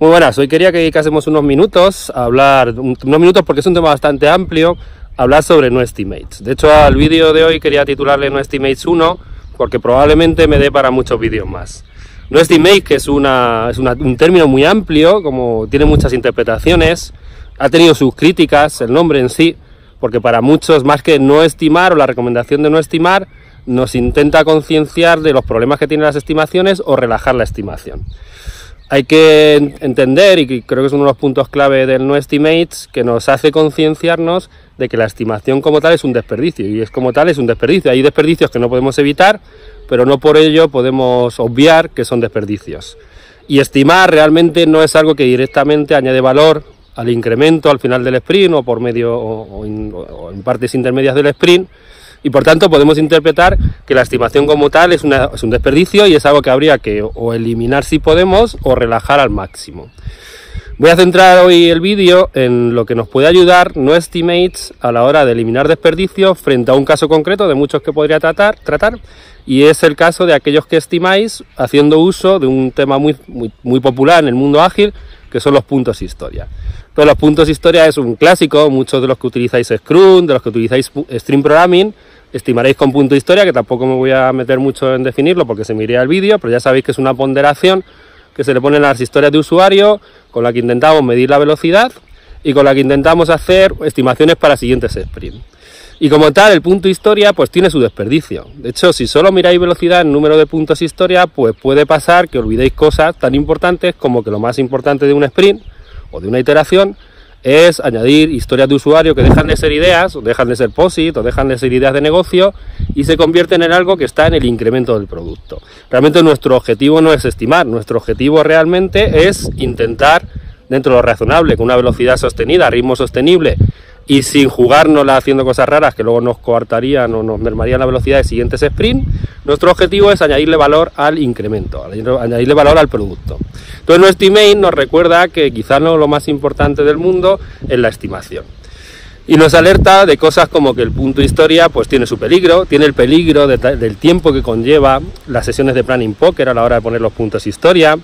Muy buenas, hoy quería que dedicásemos unos minutos a hablar, unos minutos porque es un tema bastante amplio, hablar sobre no estimates. De hecho, al vídeo de hoy quería titularle no estimates 1 porque probablemente me dé para muchos vídeos más. No estimate, que es, una, es un término muy amplio, como tiene muchas interpretaciones, ha tenido sus críticas, el nombre en sí, porque para muchos más que no estimar o la recomendación de no estimar, nos intenta concienciar de los problemas que tienen las estimaciones o relajar la estimación hay que entender, y creo que es uno de los puntos clave del no estimates, que nos hace concienciarnos de que la estimación como tal es un desperdicio, y es como tal es un desperdicio. Hay desperdicios que no podemos evitar, pero no por ello podemos obviar que son desperdicios. Y estimar realmente no es algo que directamente añade valor al incremento al final del sprint o por medio o en partes intermedias del sprint, y por tanto podemos interpretar que la estimación como tal es, un desperdicio y es algo que habría que o eliminar si podemos o relajar al máximo. Voy a centrar hoy el vídeo en lo que nos puede ayudar no estimates a la hora de eliminar desperdicios frente a un caso concreto de muchos que podría tratar, tratar y es el caso de aquellos que estimáis haciendo uso de un tema muy, muy, muy popular en el mundo ágil que son los puntos historia. Todos los puntos historia es un clásico, muchos de los que utilizáis Scrum, de los que utilizáis Stream Programming, estimaréis con punto historia, que tampoco me voy a meter mucho en definirlo porque se me iría el vídeo, pero ya sabéis que es una ponderación que se le ponen a las historias de usuario, con la que intentamos medir la velocidad y con la que intentamos hacer estimaciones para siguientes sprints. Y como tal, el punto historia pues tiene su desperdicio. De hecho, si solo miráis velocidad en número de puntos historia, pues puede pasar que olvidéis cosas tan importantes como que lo más importante de un sprint o de una iteración es añadir historias de usuario que dejan de ser ideas, o dejan de ser POSIT, o dejan de ser ideas de negocio y se convierten en algo que está en el incremento del producto. Realmente nuestro objetivo no es estimar, nuestro objetivo realmente es intentar, dentro de lo razonable, con una velocidad sostenida, ritmo sostenible y sin jugárnosla haciendo cosas raras que luego nos coartarían o nos mermarían la velocidad de siguientes sprint, nuestro objetivo es añadirle valor al incremento, añadirle valor al producto. Entonces nuestro email nos recuerda que quizás no lo más importante del mundo es la estimación. Y nos alerta de cosas como que el punto historia pues tiene su peligro, tiene el peligro del tiempo que conlleva las sesiones de planning poker a la hora de poner los puntos historia,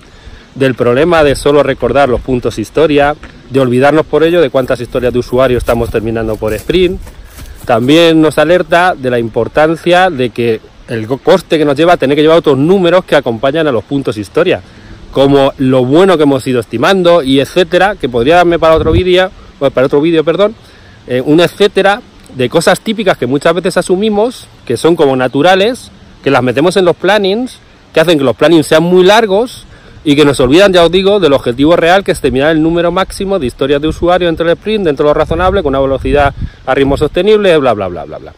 del problema de solo recordar los puntos historia, de olvidarnos por ello de cuántas historias de usuario estamos terminando por sprint. También nos alerta de la importancia de que el coste que nos lleva a tener que llevar otros números que acompañan a los puntos historia, como lo bueno que hemos ido estimando y etcétera, que podría darme para otro vídeo, para otro vídeo, perdón, eh, etcétera de cosas típicas que muchas veces asumimos, que son como naturales, que las metemos en los plannings, que hacen que los plannings sean muy largos y que nos olvidan, ya os digo, del objetivo real que es terminar el número máximo de historias de usuario entre el sprint, dentro de lo razonable, con una velocidad a ritmo sostenible, bla, bla, bla, bla, bla.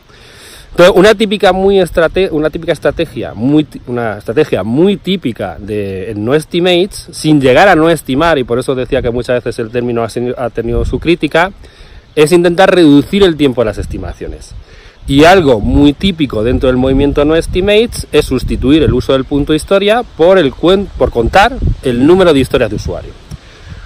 Entonces, una típica, muy una típica estrategia, muy, una estrategia muy típica de no estimates, sin llegar a no estimar, y por eso decía que muchas veces el término ha tenido su crítica, es intentar reducir el tiempo de las estimaciones. Y algo muy típico dentro del movimiento no estimates es sustituir el uso del punto historia por, el por contar el número de historias de usuario.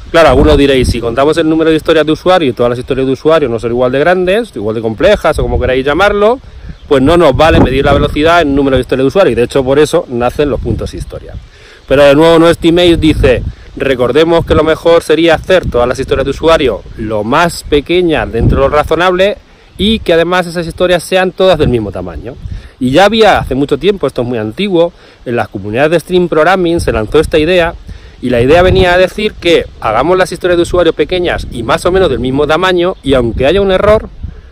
Claro, algunos diréis, si contamos el número de historias de usuario y todas las historias de usuario no son igual de grandes, igual de complejas o como queráis llamarlo, pues no nos vale medir la velocidad en número de historias de usuario y de hecho por eso nacen los puntos historia. Pero de nuevo no estimates dice, recordemos que lo mejor sería hacer todas las historias de usuario lo más pequeñas dentro de lo razonable y que además esas historias sean todas del mismo tamaño. Y ya había hace mucho tiempo, esto es muy antiguo, en las comunidades de Stream Programming se lanzó esta idea y la idea venía a decir que hagamos las historias de usuario pequeñas y más o menos del mismo tamaño y aunque haya un error,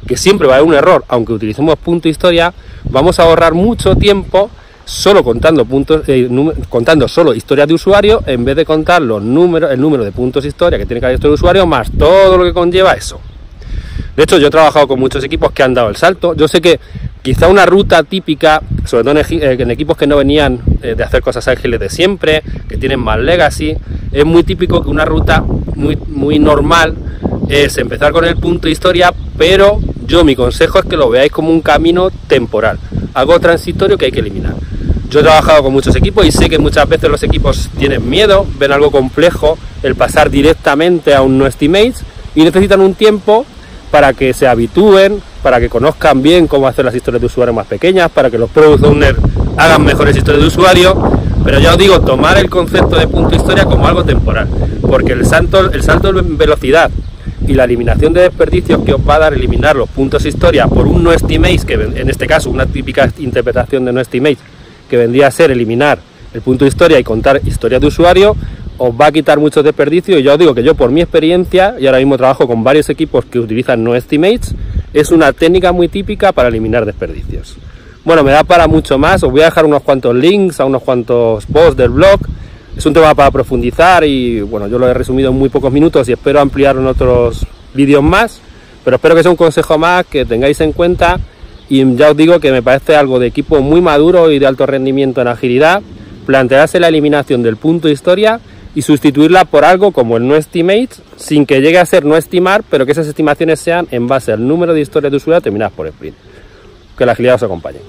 que siempre va a haber un error, aunque utilicemos punto historia, vamos a ahorrar mucho tiempo solo contando puntos, eh, contando solo historias de usuario en vez de contar los números, el número de puntos historia que tiene cada historia de usuario más todo lo que conlleva eso. De hecho, yo he trabajado con muchos equipos que han dado el salto. Yo sé que quizá una ruta típica, sobre todo en, eh, equipos que no venían eh, de hacer cosas ágiles de siempre, que tienen más legacy, es muy típico que una ruta muy, muy normal es empezar con el punto de historia, pero yo mi consejo es que lo veáis como un camino temporal, algo transitorio que hay que eliminar. Yo he trabajado con muchos equipos y sé que muchas veces los equipos tienen miedo, ven algo complejo, el pasar directamente a un no estimates y necesitan un tiempo para que se habitúen, para que conozcan bien cómo hacer las historias de usuario más pequeñas, para que los product owners hagan mejores historias de usuario, Pero ya os digo, tomar el concepto de punto historia como algo temporal, porque el salto, el salto en velocidad y la eliminación de desperdicios que os va a dar eliminar los puntos historia por un no estimate, que en este caso una típica interpretación de no estimate, que vendría a ser eliminar el punto historia y contar historias de usuario, os va a quitar muchos desperdicios y yo os digo que yo por mi experiencia, y ahora mismo trabajo con varios equipos que utilizan no estimates, es una técnica muy típica para eliminar desperdicios. Bueno, me da para mucho más, os voy a dejar unos cuantos links a unos cuantos posts del blog, es un tema para profundizar y bueno, yo lo he resumido en muy pocos minutos y espero ampliarlo en otros vídeos más, pero espero que sea un consejo más que tengáis en cuenta. Y ya os digo que me parece algo de equipo muy maduro y de alto rendimiento en agilidad, plantearse la eliminación del punto de historia y sustituirla por algo como el no estimate, sin que llegue a ser no estimar, pero que esas estimaciones sean en base al número de historias de usuario terminadas por sprint. Que la agilidad os acompañe.